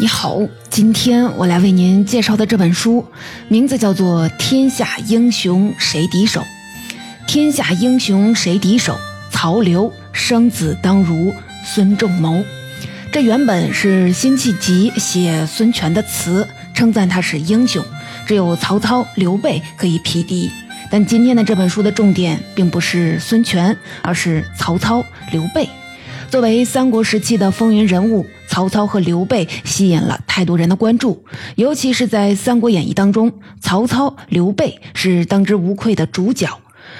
你好，今天我来为您介绍的这本书，名字叫做《天下英雄谁敌手》。天下英雄谁敌手？曹刘生子当如孙仲谋。这原本是辛弃疾写孙权的词，称赞他是英雄，只有曹操、刘备可以匹敌。但今天的这本书的重点并不是孙权，而是曹操、刘备。作为三国时期的风云人物，曹操和刘备吸引了太多人的关注，尤其是在《三国演义》当中，曹操、刘备是当之无愧的主角。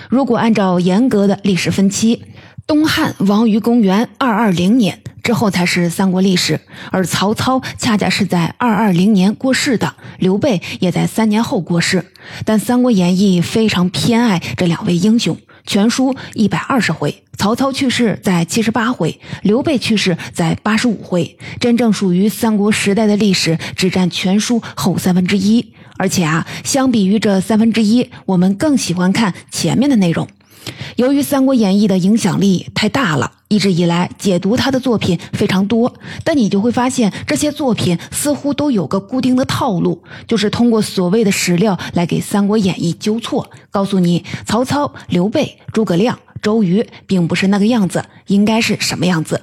如果按照严格的历史分期，东汉亡于公元二二零年之后才是三国历史，而曹操恰恰是在二二零年过世的，刘备也在三年后过世。但《三国演义》非常偏爱这两位英雄。全书一百二十回，曹操去世在七十八回，刘备去世在八十五回，真正属于三国时代的历史只占全书后三分之一。而且啊，相比于这三分之一，我们更喜欢看前面的内容。由于《三国演义》的影响力太大了，一直以来解读他的作品非常多，但你就会发现这些作品似乎都有个固定的套路，就是通过所谓的史料来给《三国演义》纠错，告诉你曹操、刘备、诸葛亮、周瑜并不是那个样子，应该是什么样子。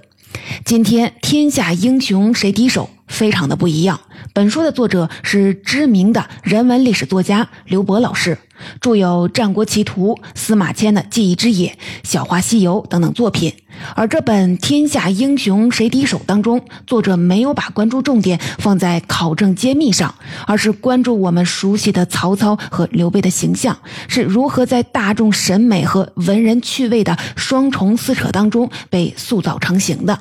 今天天下英雄谁敌手？非常的不一样。本书的作者是知名的人文历史作家刘博老师，著有《战国奇图》、司马迁的《记忆之野》、《小话西游》等等作品。而这本《天下英雄谁敌手》当中，作者没有把关注重点放在考证揭秘上，而是关注我们熟悉的曹操和刘备的形象是如何在大众审美和文人趣味的双重撕扯当中被塑造成型的。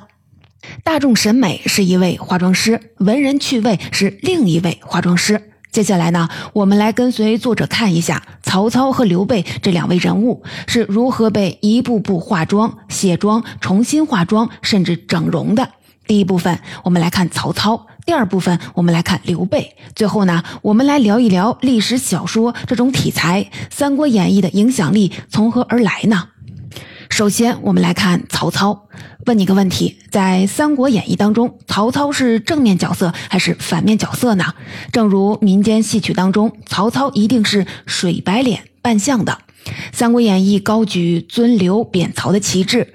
大众审美是一位化妆师，文人趣味是另一位化妆师。接下来呢，我们来跟随作者看一下曹操和刘备这两位人物是如何被一步步化妆、卸妆、重新化妆，甚至整容的。第一部分，我们来看曹操；第二部分，我们来看刘备；最后呢，我们来聊一聊历史小说这种题材，《三国演义》的影响力从何而来呢？首先，我们来看曹操。问你个问题，在《三国演义》当中，曹操是正面角色还是反面角色呢？正如民间戏曲当中，曹操一定是水白脸扮相的。《三国演义》高举尊刘贬曹的旗帜，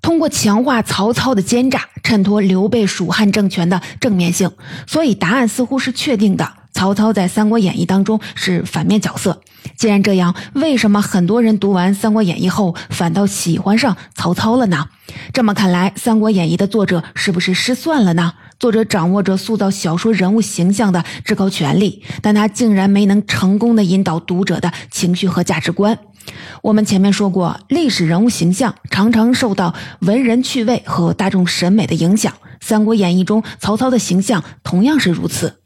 通过强化曹操的奸诈，衬托刘备蜀汉政权的正面性，所以答案似乎是确定的。曹操在《三国演义》当中是反面角色。既然这样，为什么很多人读完《三国演义》后反倒喜欢上曹操了呢？这么看来，《三国演义》的作者是不是失算了呢？作者掌握着塑造小说人物形象的至高权力，但他竟然没能成功的引导读者的情绪和价值观。我们前面说过，历史人物形象常常受到文人趣味和大众审美的影响，《三国演义》中曹操的形象同样是如此。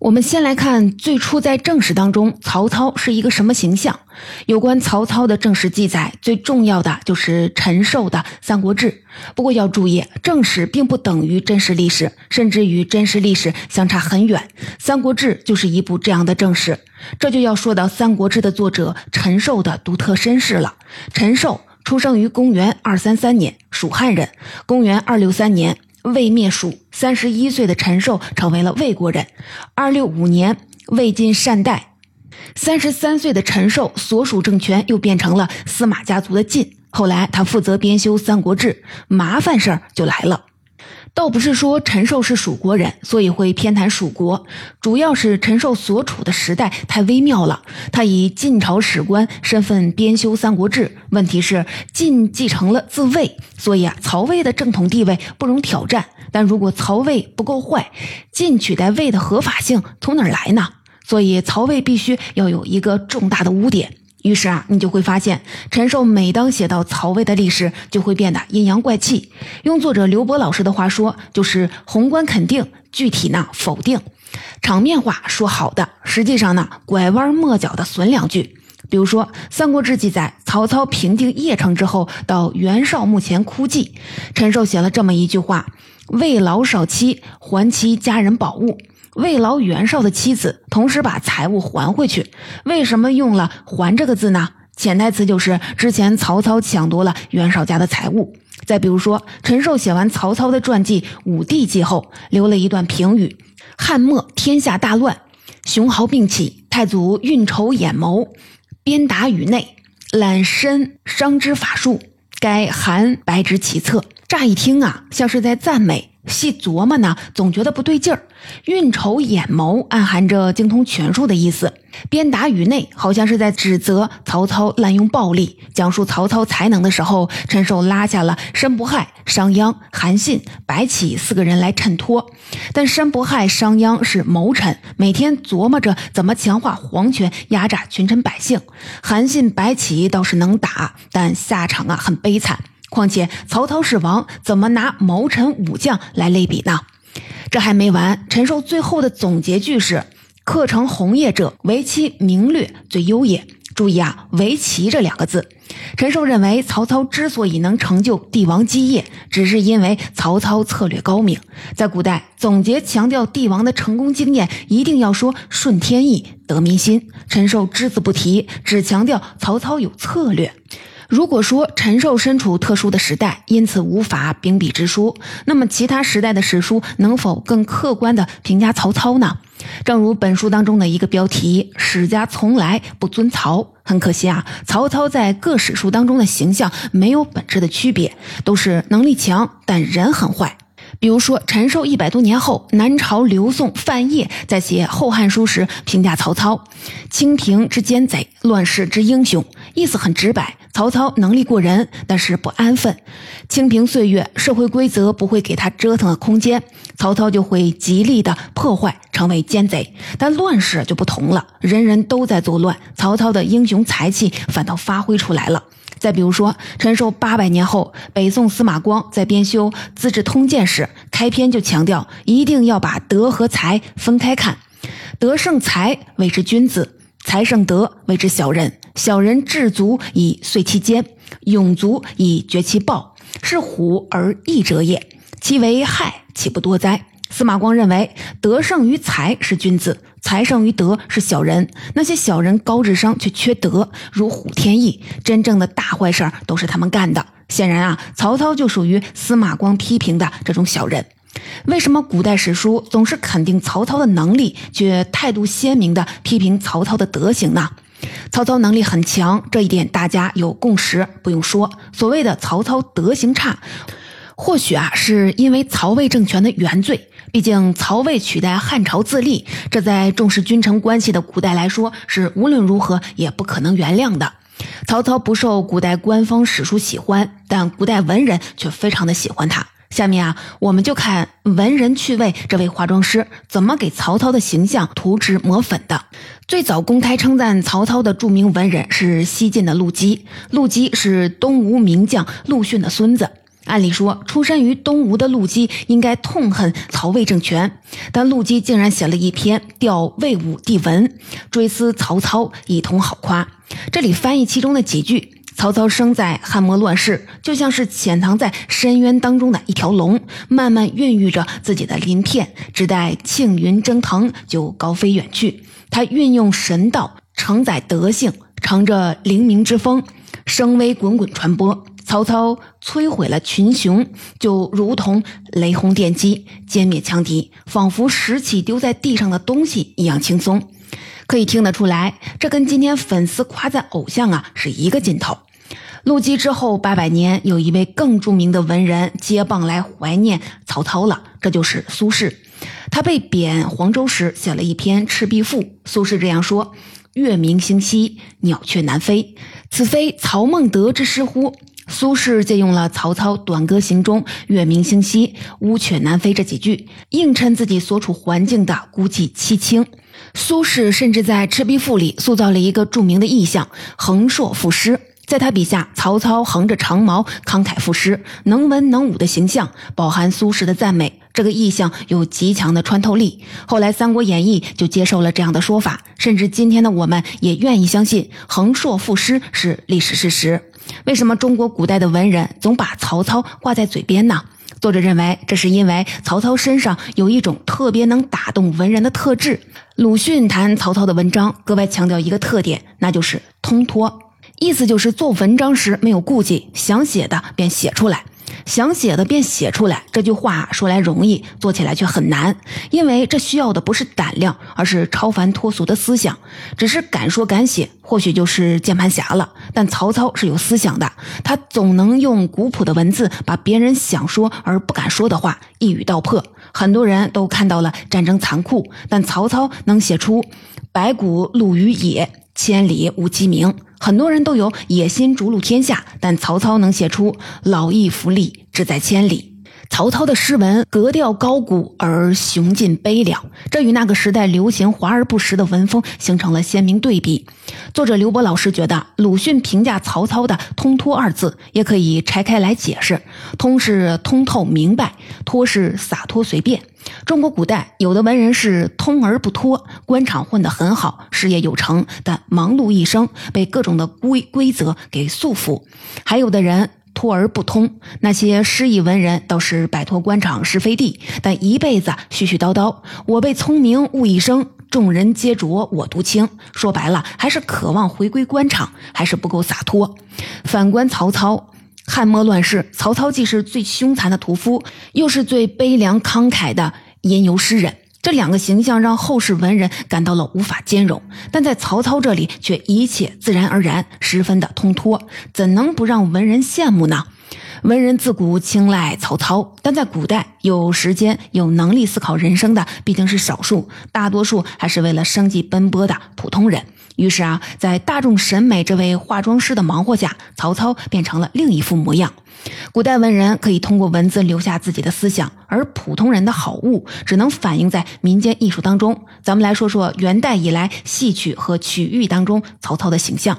我们先来看最初在正史当中，曹操是一个什么形象？有关曹操的正史记载，最重要的就是陈寿的《三国志》。不过要注意，正史并不等于真实历史，甚至与真实历史相差很远。《三国志》就是一部这样的正史。这就要说到《三国志》的作者陈寿的独特身世了。陈寿出生于公元二三三年，蜀汉人。公元二六三年。魏灭蜀，三十一岁的陈寿成为了魏国人。二六五年，魏晋善代，三十三岁的陈寿所属政权又变成了司马家族的晋。后来，他负责编修《三国志》，麻烦事儿就来了。倒不是说陈寿是蜀国人，所以会偏袒蜀国，主要是陈寿所处的时代太微妙了。他以晋朝史官身份编修《三国志》，问题是晋继承了自魏，所以啊，曹魏的正统地位不容挑战。但如果曹魏不够坏，晋取代魏的合法性从哪儿来呢？所以曹魏必须要有一个重大的污点。于是啊，你就会发现，陈寿每当写到曹魏的历史，就会变得阴阳怪气。用作者刘博老师的话说，就是宏观肯定，具体呢否定。场面话说好的，实际上呢拐弯抹角的损两句。比如说《三国志》记载，曹操平定邺城之后，到袁绍墓前哭祭，陈寿写了这么一句话：“为老少妻，还其家人宝物。”慰劳袁绍的妻子，同时把财物还回去。为什么用了“还”这个字呢？潜台词就是之前曹操抢夺了袁绍家的财物。再比如说，陈寿写完曹操的传记《武帝纪》后，留了一段评语：“汉末天下大乱，雄豪并起，太祖运筹眼谋，鞭打宇内，揽身伤之法术，该韩白之其策。”乍一听啊，像是在赞美。细琢磨呢，总觉得不对劲儿。运筹眼谋，暗含着精通权术的意思。鞭打宇内，好像是在指责曹操滥用暴力。讲述曹操才能的时候，陈寿拉下了申不害、商鞅、韩信、白起四个人来衬托。但申不害、商鞅是谋臣，每天琢磨着怎么强化皇权，压榨群臣百姓。韩信、白起倒是能打，但下场啊很悲惨。况且曹操是王，怎么拿谋臣武将来类比呢？这还没完，陈寿最后的总结句是：“克成功业者，为其名略最优也。”注意啊，“为其”这两个字。陈寿认为，曹操之所以能成就帝王基业，只是因为曹操策略高明。在古代，总结强调帝王的成功经验，一定要说顺天意、得民心。陈寿只字不提，只强调曹操有策略。如果说陈寿身处特殊的时代，因此无法秉笔直书，那么其他时代的史书能否更客观地评价曹操呢？正如本书当中的一个标题：“史家从来不尊曹。”很可惜啊，曹操在各史书当中的形象没有本质的区别，都是能力强但人很坏。比如说，陈寿一百多年后，南朝刘宋范晔在写《后汉书》时评价曹操：“清平之奸贼，乱世之英雄。”意思很直白。曹操能力过人，但是不安分。清平岁月，社会规则不会给他折腾的空间，曹操就会极力的破坏，成为奸贼。但乱世就不同了，人人都在作乱，曹操的英雄才气反倒发挥出来了。再比如说，陈寿八百年后，北宋司马光在编修《资治通鉴》时，开篇就强调一定要把德和才分开看，德胜才谓之君子。才胜德谓之小人，小人智足以遂其奸，勇足以绝其暴，是虎而翼者也。其为害，岂不多哉？司马光认为，德胜于才是君子，才胜于德是小人。那些小人高智商却缺德，如虎添翼，真正的大坏事都是他们干的。显然啊，曹操就属于司马光批评的这种小人。为什么古代史书总是肯定曹操的能力，却态度鲜明地批评曹操的德行呢？曹操能力很强，这一点大家有共识，不用说。所谓的曹操德行差，或许啊是因为曹魏政权的原罪。毕竟曹魏取代汉朝自立，这在重视君臣关系的古代来说，是无论如何也不可能原谅的。曹操不受古代官方史书喜欢，但古代文人却非常的喜欢他。下面啊，我们就看文人趣味这位化妆师怎么给曹操的形象涂脂抹粉的。最早公开称赞曹操的著名文人是西晋的陆机。陆机是东吴名将陆逊的孙子。按理说，出身于东吴的陆机应该痛恨曹魏政权，但陆机竟然写了一篇《吊魏武帝文》，追思曹操，一通好夸。这里翻译其中的几句。曹操生在汉末乱世，就像是潜藏在深渊当中的一条龙，慢慢孕育着自己的鳞片，只待庆云蒸腾就高飞远去。他运用神道承载德性，乘着灵明之风，声威滚滚传播。曹操摧毁了群雄，就如同雷轰电击，歼灭强敌，仿佛拾起丢在地上的东西一样轻松。可以听得出来，这跟今天粉丝夸赞偶像啊是一个劲头。陆机之后八百年，有一位更著名的文人接棒来怀念曹操了，这就是苏轼。他被贬黄州时，写了一篇《赤壁赋》。苏轼这样说：“月明星稀，鸟雀南飞，此非曹孟德之诗乎？”苏轼借用了曹操《短歌行》中“月明星稀，乌鹊南飞”这几句，映衬自己所处环境的孤寂凄清。苏轼甚至在《赤壁赋》里塑造了一个著名的意象——横槊赋诗。在他笔下，曹操横着长矛，慷慨赋诗，能文能武的形象，饱含苏轼的赞美。这个意象有极强的穿透力。后来，《三国演义》就接受了这样的说法，甚至今天的我们也愿意相信横槊赋诗是历史事实。为什么中国古代的文人总把曹操挂在嘴边呢？作者认为，这是因为曹操身上有一种特别能打动文人的特质。鲁迅谈曹操的文章，格外强调一个特点，那就是通脱。意思就是做文章时没有顾忌，想写的便写出来。想写的便写出来。这句话说来容易，做起来却很难，因为这需要的不是胆量，而是超凡脱俗的思想。只是敢说敢写，或许就是键盘侠了。但曹操是有思想的，他总能用古朴的文字，把别人想说而不敢说的话一语道破。很多人都看到了战争残酷，但曹操能写出“白骨露于野，千里无鸡鸣”。很多人都有野心逐鹿天下，但曹操能写出“老骥伏枥，志在千里”。曹操的诗文格调高古而雄劲悲凉，这与那个时代流行华而不实的文风形成了鲜明对比。作者刘波老师觉得，鲁迅评价曹操的“通脱”二字也可以拆开来解释：通是通透明白，脱是洒脱随便。中国古代有的文人是通而不脱，官场混得很好，事业有成，但忙碌一生，被各种的规规则给束缚；还有的人。托而不通，那些诗意文人倒是摆脱官场是非地，但一辈子絮絮叨叨。我辈聪明误一生，众人皆浊我独清。说白了，还是渴望回归官场，还是不够洒脱。反观曹操，汉末乱世，曹操既是最凶残的屠夫，又是最悲凉慷慨的吟游诗人。这两个形象让后世文人感到了无法兼容，但在曹操这里却一切自然而然，十分的通脱，怎能不让文人羡慕呢？文人自古青睐曹操，但在古代有时间、有能力思考人生的毕竟是少数，大多数还是为了生计奔波的普通人。于是啊，在大众审美这位化妆师的忙活下，曹操变成了另一副模样。古代文人可以通过文字留下自己的思想，而普通人的好物只能反映在民间艺术当中。咱们来说说元代以来戏曲和曲艺当中曹操的形象。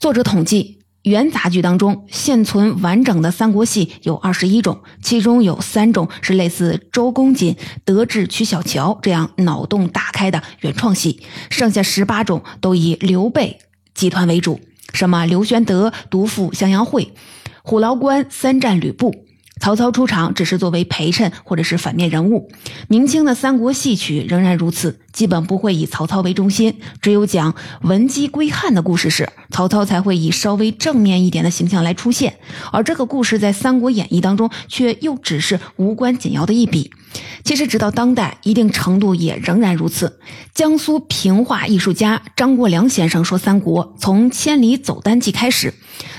作者统计。元杂剧当中，现存完整的三国戏有二十一种，其中有三种是类似周公瑾、德智曲小乔这样脑洞大开的原创戏，剩下十八种都以刘备集团为主，什么刘玄德独赴襄阳会、虎牢关三战吕布。曹操出场只是作为陪衬或者是反面人物。明清的三国戏曲仍然如此，基本不会以曹操为中心。只有讲文姬归汉的故事时，曹操才会以稍微正面一点的形象来出现。而这个故事在《三国演义》当中却又只是无关紧要的一笔。其实，直到当代，一定程度也仍然如此。江苏评话艺术家张国良先生说：“三国从千里走单骑开始。”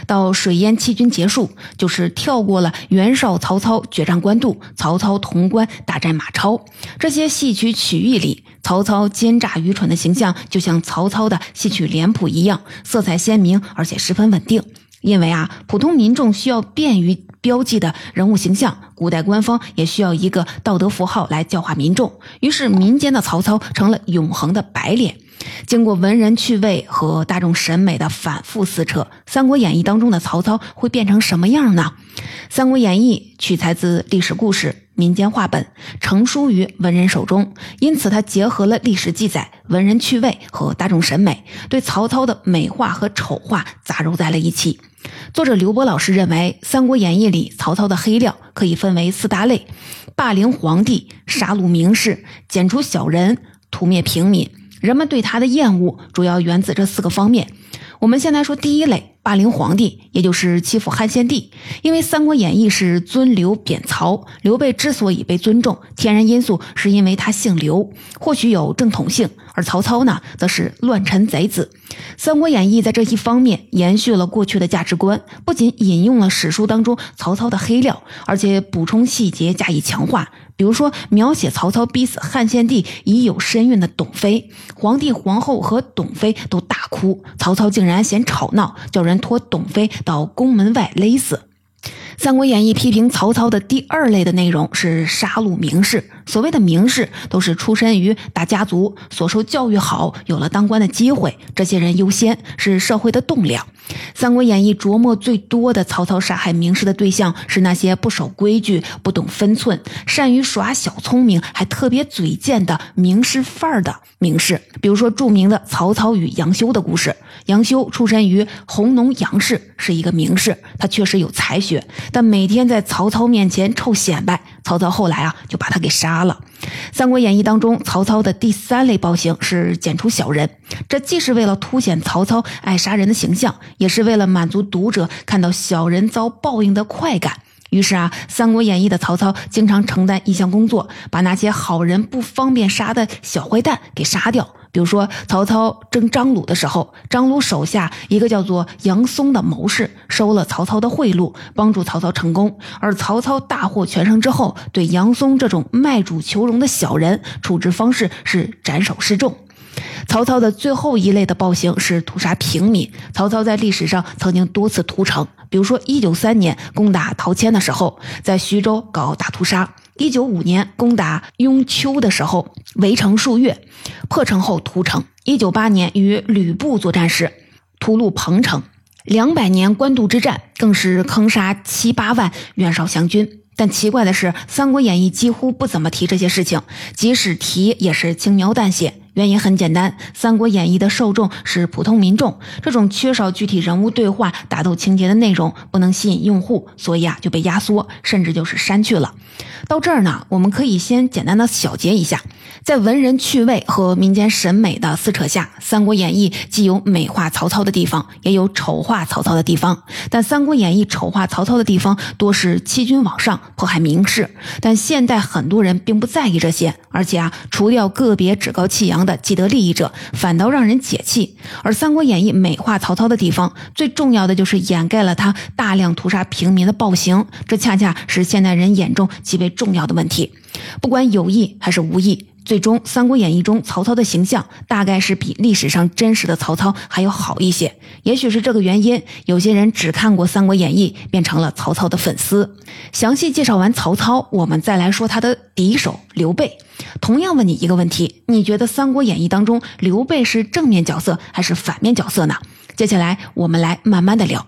到水淹七军结束，就是跳过了袁绍、曹操决战官渡，曹操潼关大战马超。这些戏曲曲艺里，曹操奸诈愚蠢的形象，就像曹操的戏曲脸谱一样，色彩鲜明，而且十分稳定。因为啊，普通民众需要便于标记的人物形象，古代官方也需要一个道德符号来教化民众。于是，民间的曹操成了永恒的白脸。经过文人趣味和大众审美的反复撕扯，《三国演义》当中的曹操会变成什么样呢？《三国演义》取材自历史故事、民间话本，成书于文人手中，因此它结合了历史记载、文人趣味和大众审美，对曹操的美化和丑化杂糅在了一起。作者刘波老师认为，《三国演义》里曹操的黑料可以分为四大类：霸凌皇帝、杀戮名士、剪除小人、屠灭平民。人们对他的厌恶主要源自这四个方面。我们先来说第一类，霸凌皇帝，也就是欺负汉献帝。因为《三国演义》是尊刘贬曹，刘备之所以被尊重，天然因素是因为他姓刘，或许有正统性；而曹操呢，则是乱臣贼子。《三国演义》在这一方面延续了过去的价值观，不仅引用了史书当中曹操的黑料，而且补充细节加以强化。比如说，描写曹操逼死汉献帝已有身孕的董妃，皇帝、皇后和董妃都大哭，曹操竟然嫌吵闹，叫人拖董妃到宫门外勒死。《三国演义》批评曹操的第二类的内容是杀戮名士。所谓的名士，都是出身于大家族，所受教育好，有了当官的机会。这些人优先，是社会的栋梁。《三国演义》琢磨最多的曹操杀害名士的对象是那些不守规矩、不懂分寸、善于耍小聪明，还特别嘴贱的名士范儿的名士。比如说著名的曹操与杨修的故事。杨修出身于弘农杨氏，是一个名士，他确实有才学。但每天在曹操面前臭显摆，曹操后来啊就把他给杀了。《三国演义》当中，曹操的第三类暴行是剪除小人，这既是为了凸显曹操爱杀人的形象，也是为了满足读者看到小人遭报应的快感。于是啊，《三国演义》的曹操经常承担一项工作，把那些好人不方便杀的小坏蛋给杀掉。比如说，曹操征张鲁的时候，张鲁手下一个叫做杨松的谋士收了曹操的贿赂，帮助曹操成功。而曹操大获全胜之后，对杨松这种卖主求荣的小人处置方式是斩首示众。曹操的最后一类的暴行是屠杀平民。曹操在历史上曾经多次屠城，比如说一九三年攻打陶谦的时候，在徐州搞大屠杀。一九五年攻打雍丘的时候，围城数月，破城后屠城。一九八年与吕布作战时，屠戮彭城。两百年官渡之战更是坑杀七八万袁绍降军。但奇怪的是，《三国演义》几乎不怎么提这些事情，即使提也是轻描淡写。原因很简单，《三国演义》的受众是普通民众，这种缺少具体人物对话、打斗情节的内容不能吸引用户，所以啊就被压缩，甚至就是删去了。到这儿呢，我们可以先简单的小结一下。在文人趣味和民间审美的撕扯下，《三国演义》既有美化曹操的地方，也有丑化曹操的地方。但《三国演义》丑化曹操的地方多是欺君罔上、迫害名士，但现代很多人并不在意这些，而且啊，除掉个别趾高气扬的既得利益者，反倒让人解气。而《三国演义》美化曹操的地方，最重要的就是掩盖了他大量屠杀平民的暴行，这恰恰是现代人眼中极为重要的问题。不管有意还是无意。最终，《三国演义》中曹操的形象大概是比历史上真实的曹操还要好一些。也许是这个原因，有些人只看过《三国演义》，变成了曹操的粉丝。详细介绍完曹操，我们再来说他的敌手刘备。同样问你一个问题：你觉得《三国演义》当中刘备是正面角色还是反面角色呢？接下来我们来慢慢的聊。《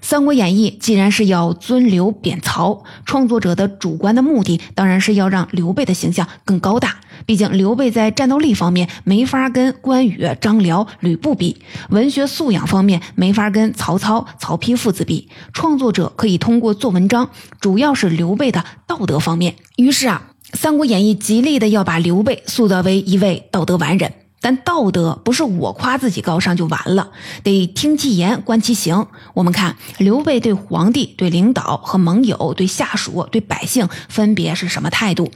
三国演义》既然是要尊刘贬曹，创作者的主观的目的当然是要让刘备的形象更高大。毕竟刘备在战斗力方面没法跟关羽、张辽、吕布比，文学素养方面没法跟曹操、曹丕父子比。创作者可以通过做文章，主要是刘备的道德方面。于是啊，《三国演义》极力的要把刘备塑造为一位道德完人。但道德不是我夸自己高尚就完了，得听其言，观其行。我们看刘备对皇帝、对领导和盟友、对下属、对百姓分别是什么态度？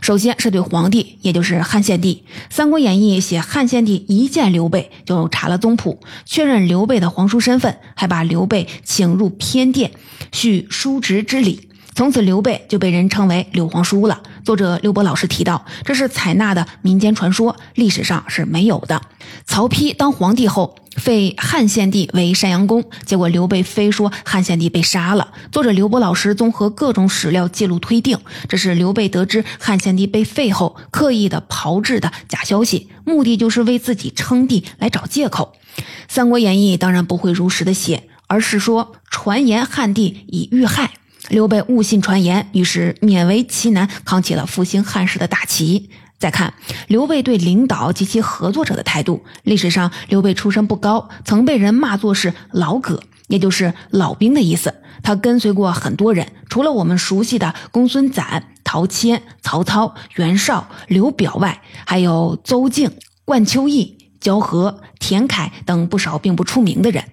首先是对皇帝，也就是汉献帝。《三国演义》写汉献帝一见刘备就查了宗谱，确认刘备的皇叔身份，还把刘备请入偏殿，叙叔侄之礼。从此，刘备就被人称为刘皇叔了。作者刘伯老师提到，这是采纳的民间传说，历史上是没有的。曹丕当皇帝后，废汉献帝为山阳公，结果刘备非说汉献帝被杀了。作者刘伯老师综合各种史料记录推定，这是刘备得知汉献帝被废后，刻意的炮制的假消息，目的就是为自己称帝来找借口。《三国演义》当然不会如实的写，而是说传言汉帝已遇害。刘备误信传言，于是勉为其难扛起了复兴汉室的大旗。再看刘备对领导及其合作者的态度，历史上刘备出身不高，曾被人骂作是老葛，也就是老兵的意思。他跟随过很多人，除了我们熟悉的公孙瓒、陶谦、曹操、袁绍、刘表外，还有邹靖、冠秋义、焦和、田楷等不少并不出名的人。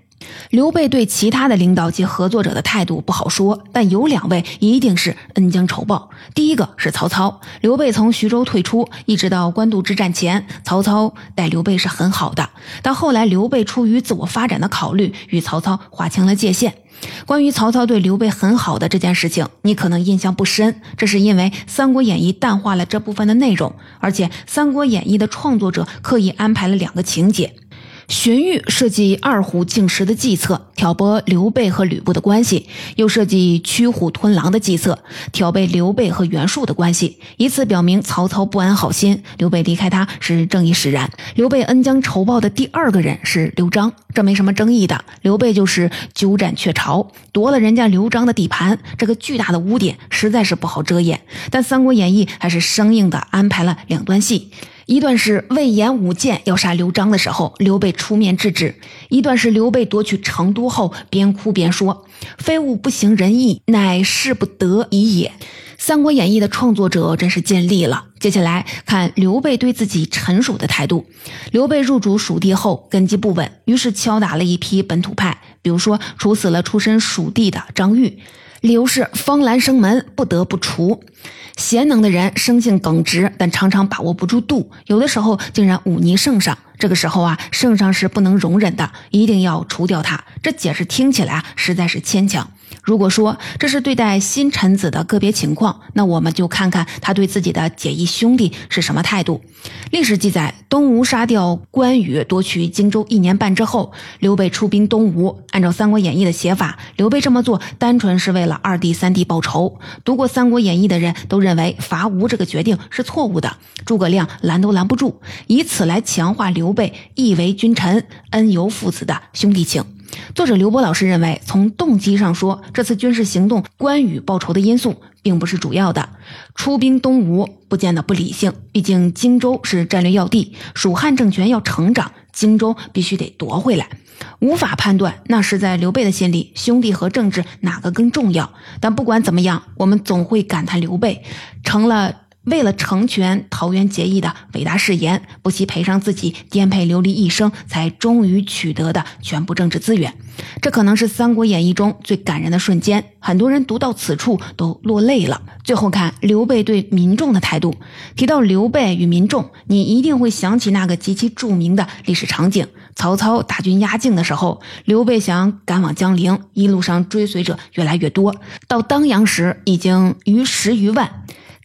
刘备对其他的领导及合作者的态度不好说，但有两位一定是恩将仇报。第一个是曹操，刘备从徐州退出，一直到官渡之战前，曹操待刘备是很好的。但后来刘备出于自我发展的考虑，与曹操划清了界限。关于曹操对刘备很好的这件事情，你可能印象不深，这是因为《三国演义》淡化了这部分的内容，而且《三国演义》的创作者刻意安排了两个情节。荀彧设计二虎竞食的计策，挑拨刘备和吕布的关系；又设计驱虎吞狼的计策，挑拨刘备和袁术的关系，以此表明曹操不安好心，刘备离开他是正义使然。刘备恩将仇报的第二个人是刘璋，这没什么争议的。刘备就是鸠占鹊巢，夺了人家刘璋的地盘，这个巨大的污点实在是不好遮掩。但《三国演义》还是生硬的安排了两段戏。一段是魏延舞剑要杀刘璋的时候，刘备出面制止；一段是刘备夺取成都后，边哭边说：“非吾不行仁义，乃势不得已也。”《三国演义》的创作者真是尽力了。接下来看刘备对自己臣属的态度。刘备入主蜀地后，根基不稳，于是敲打了一批本土派，比如说处死了出身蜀地的张玉。理由是方兰生门，不得不除。贤能的人生性耿直，但常常把握不住度，有的时候竟然忤逆圣上。这个时候啊，圣上是不能容忍的，一定要除掉他。这解释听起来啊，实在是牵强。如果说这是对待新臣子的个别情况，那我们就看看他对自己的结义兄弟是什么态度。历史记载，东吴杀掉关羽，夺取荆州一年半之后，刘备出兵东吴。按照《三国演义》的写法，刘备这么做单纯是为了二弟三弟报仇。读过《三国演义》的人都认为伐吴这个决定是错误的，诸葛亮拦都拦不住，以此来强化刘备义为君臣、恩由父子的兄弟情。作者刘波老师认为，从动机上说，这次军事行动关羽报仇的因素并不是主要的。出兵东吴不见得不理性，毕竟荆州是战略要地，蜀汉政权要成长，荆州必须得夺回来。无法判断那是在刘备的心里，兄弟和政治哪个更重要。但不管怎么样，我们总会感叹刘备成了。为了成全桃园结义的伟大誓言，不惜赔上自己颠沛流离一生，才终于取得的全部政治资源。这可能是《三国演义》中最感人的瞬间，很多人读到此处都落泪了。最后看刘备对民众的态度，提到刘备与民众，你一定会想起那个极其著名的历史场景：曹操大军压境的时候，刘备想赶往江陵，一路上追随者越来越多，到当阳时已经逾十余万。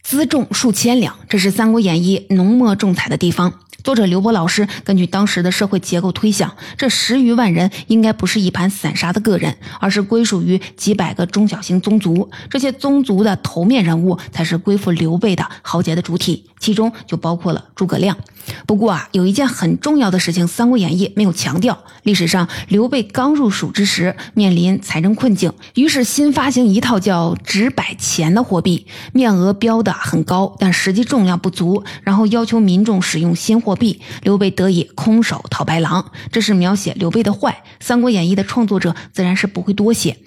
辎重数千两，这是《三国演义》浓墨重彩的地方。作者刘波老师根据当时的社会结构推想，这十余万人应该不是一盘散沙的个人，而是归属于几百个中小型宗族。这些宗族的头面人物才是归附刘备的豪杰的主体，其中就包括了诸葛亮。不过啊，有一件很重要的事情，《三国演义》没有强调。历史上，刘备刚入蜀之时，面临财政困境，于是新发行一套叫“纸百钱”的货币，面额标的很高，但实际重量不足，然后要求民众使用新货币，刘备得以空手套白狼。这是描写刘备的坏，《三国演义》的创作者自然是不会多写。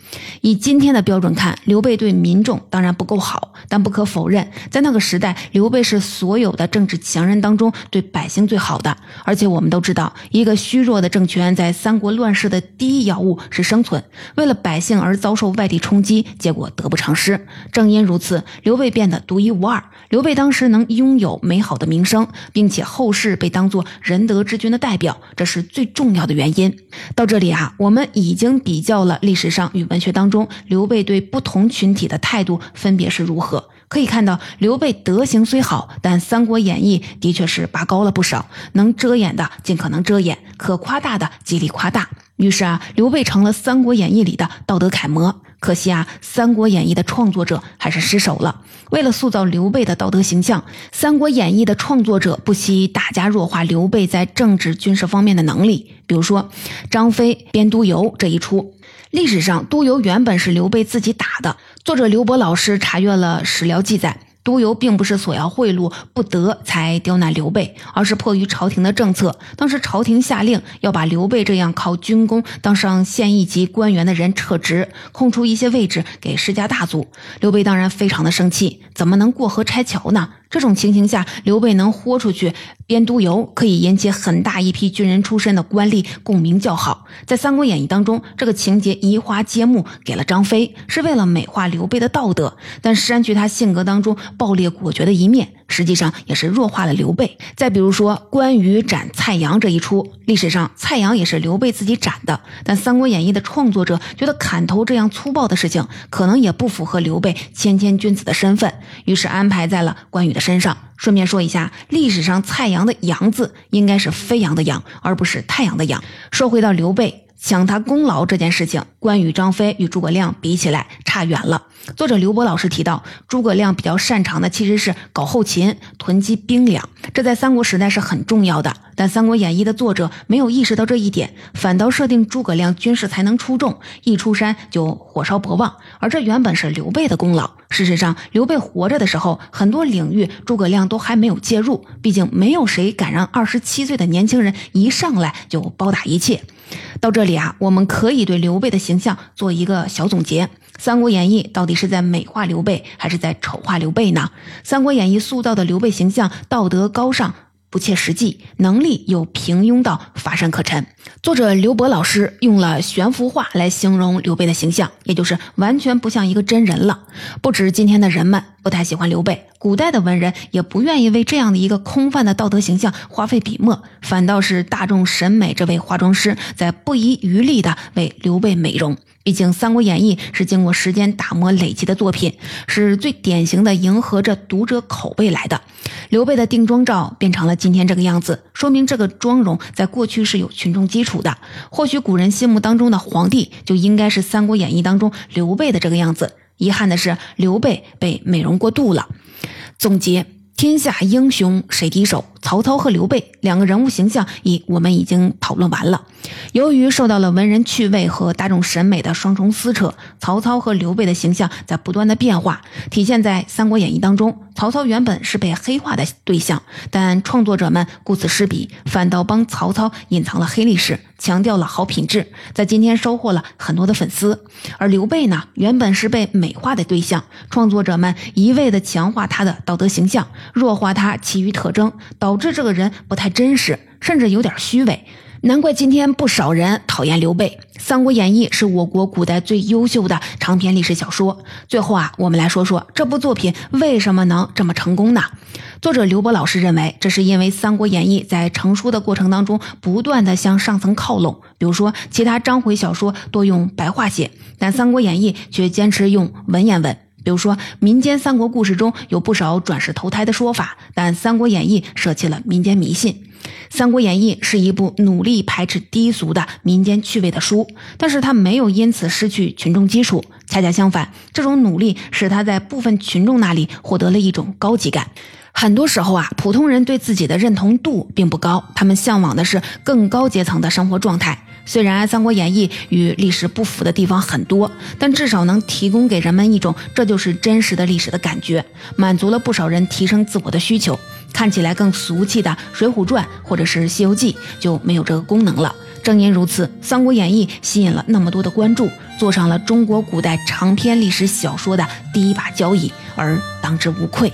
以今天的标准看，刘备对民众当然不够好，但不可否认，在那个时代，刘备是所有的政治强人当中对。百姓最好的，而且我们都知道，一个虚弱的政权在三国乱世的第一要务是生存。为了百姓而遭受外地冲击，结果得不偿失。正因如此，刘备变得独一无二。刘备当时能拥有美好的名声，并且后世被当作仁德之君的代表，这是最重要的原因。到这里啊，我们已经比较了历史上与文学当中刘备对不同群体的态度分别是如何。可以看到，刘备德行虽好，但《三国演义》的确是拔高了不少，能遮掩的尽可能遮掩，可夸大的极力夸大。于是啊，刘备成了《三国演义》里的道德楷模。可惜啊，《三国演义》的创作者还是失手了。为了塑造刘备的道德形象，《三国演义》的创作者不惜大加弱化刘备在政治军事方面的能力。比如说，张飞编督邮这一出。历史上，督邮原本是刘备自己打的。作者刘伯老师查阅了史料记载，督邮并不是索要贿赂不得才刁难刘备，而是迫于朝廷的政策。当时朝廷下令要把刘备这样靠军功当上县一级官员的人撤职，空出一些位置给世家大族。刘备当然非常的生气，怎么能过河拆桥呢？这种情形下，刘备能豁出去编都邮，可以引起很大一批军人出身的官吏共鸣叫好。在《三国演义》当中，这个情节移花接木给了张飞，是为了美化刘备的道德，但删去他性格当中暴烈果决的一面。实际上也是弱化了刘备。再比如说关羽斩蔡阳这一出，历史上蔡阳也是刘备自己斩的，但《三国演义》的创作者觉得砍头这样粗暴的事情可能也不符合刘备谦谦君子的身份，于是安排在了关羽的身上。顺便说一下，历史上蔡阳的阳字应该是飞扬的扬，而不是太阳的阳。说回到刘备。抢他功劳这件事情，关羽、张飞与诸葛亮比起来差远了。作者刘波老师提到，诸葛亮比较擅长的其实是搞后勤、囤积兵粮，这在三国时代是很重要的。但《三国演义》的作者没有意识到这一点，反倒设定诸葛亮军事才能出众，一出山就火烧博望，而这原本是刘备的功劳。事实上，刘备活着的时候，很多领域诸葛亮都还没有介入，毕竟没有谁敢让二十七岁的年轻人一上来就包打一切。到这里啊，我们可以对刘备的形象做一个小总结：《三国演义》到底是在美化刘备，还是在丑化刘备呢？《三国演义》塑造的刘备形象道德高尚。不切实际，能力又平庸到乏善可陈。作者刘博老师用了悬浮话来形容刘备的形象，也就是完全不像一个真人了。不止今天的人们不太喜欢刘备，古代的文人也不愿意为这样的一个空泛的道德形象花费笔墨，反倒是大众审美这位化妆师在不遗余力地为刘备美容。毕竟，《三国演义》是经过时间打磨累积的作品，是最典型的迎合着读者口味来的。刘备的定妆照变成了今天这个样子，说明这个妆容在过去是有群众基础的。或许古人心目当中的皇帝就应该是《三国演义》当中刘备的这个样子。遗憾的是，刘备被美容过度了。总结。天下英雄谁敌手？曹操和刘备两个人物形象，已我们已经讨论完了。由于受到了文人趣味和大众审美的双重撕扯，曹操和刘备的形象在不断的变化，体现在《三国演义》当中。曹操原本是被黑化的对象，但创作者们顾此失彼，反倒帮曹操隐藏了黑历史，强调了好品质，在今天收获了很多的粉丝。而刘备呢，原本是被美化的对象，创作者们一味的强化他的道德形象，弱化他其余特征，导导致这个人不太真实，甚至有点虚伪。难怪今天不少人讨厌刘备。《三国演义》是我国古代最优秀的长篇历史小说。最后啊，我们来说说这部作品为什么能这么成功呢？作者刘波老师认为，这是因为《三国演义》在成书的过程当中，不断的向上层靠拢。比如说，其他章回小说多用白话写，但《三国演义》却坚持用文言文。比如说，民间三国故事中有不少转世投胎的说法，但《三国演义》舍弃了民间迷信。《三国演义》是一部努力排斥低俗的民间趣味的书，但是他没有因此失去群众基础，恰恰相反，这种努力使他在部分群众那里获得了一种高级感。很多时候啊，普通人对自己的认同度并不高，他们向往的是更高阶层的生活状态。虽然《三国演义》与历史不符的地方很多，但至少能提供给人们一种这就是真实的历史的感觉，满足了不少人提升自我的需求。看起来更俗气的《水浒传》或者是《西游记》就没有这个功能了。正因如此，《三国演义》吸引了那么多的关注，坐上了中国古代长篇历史小说的第一把交椅，而当之无愧。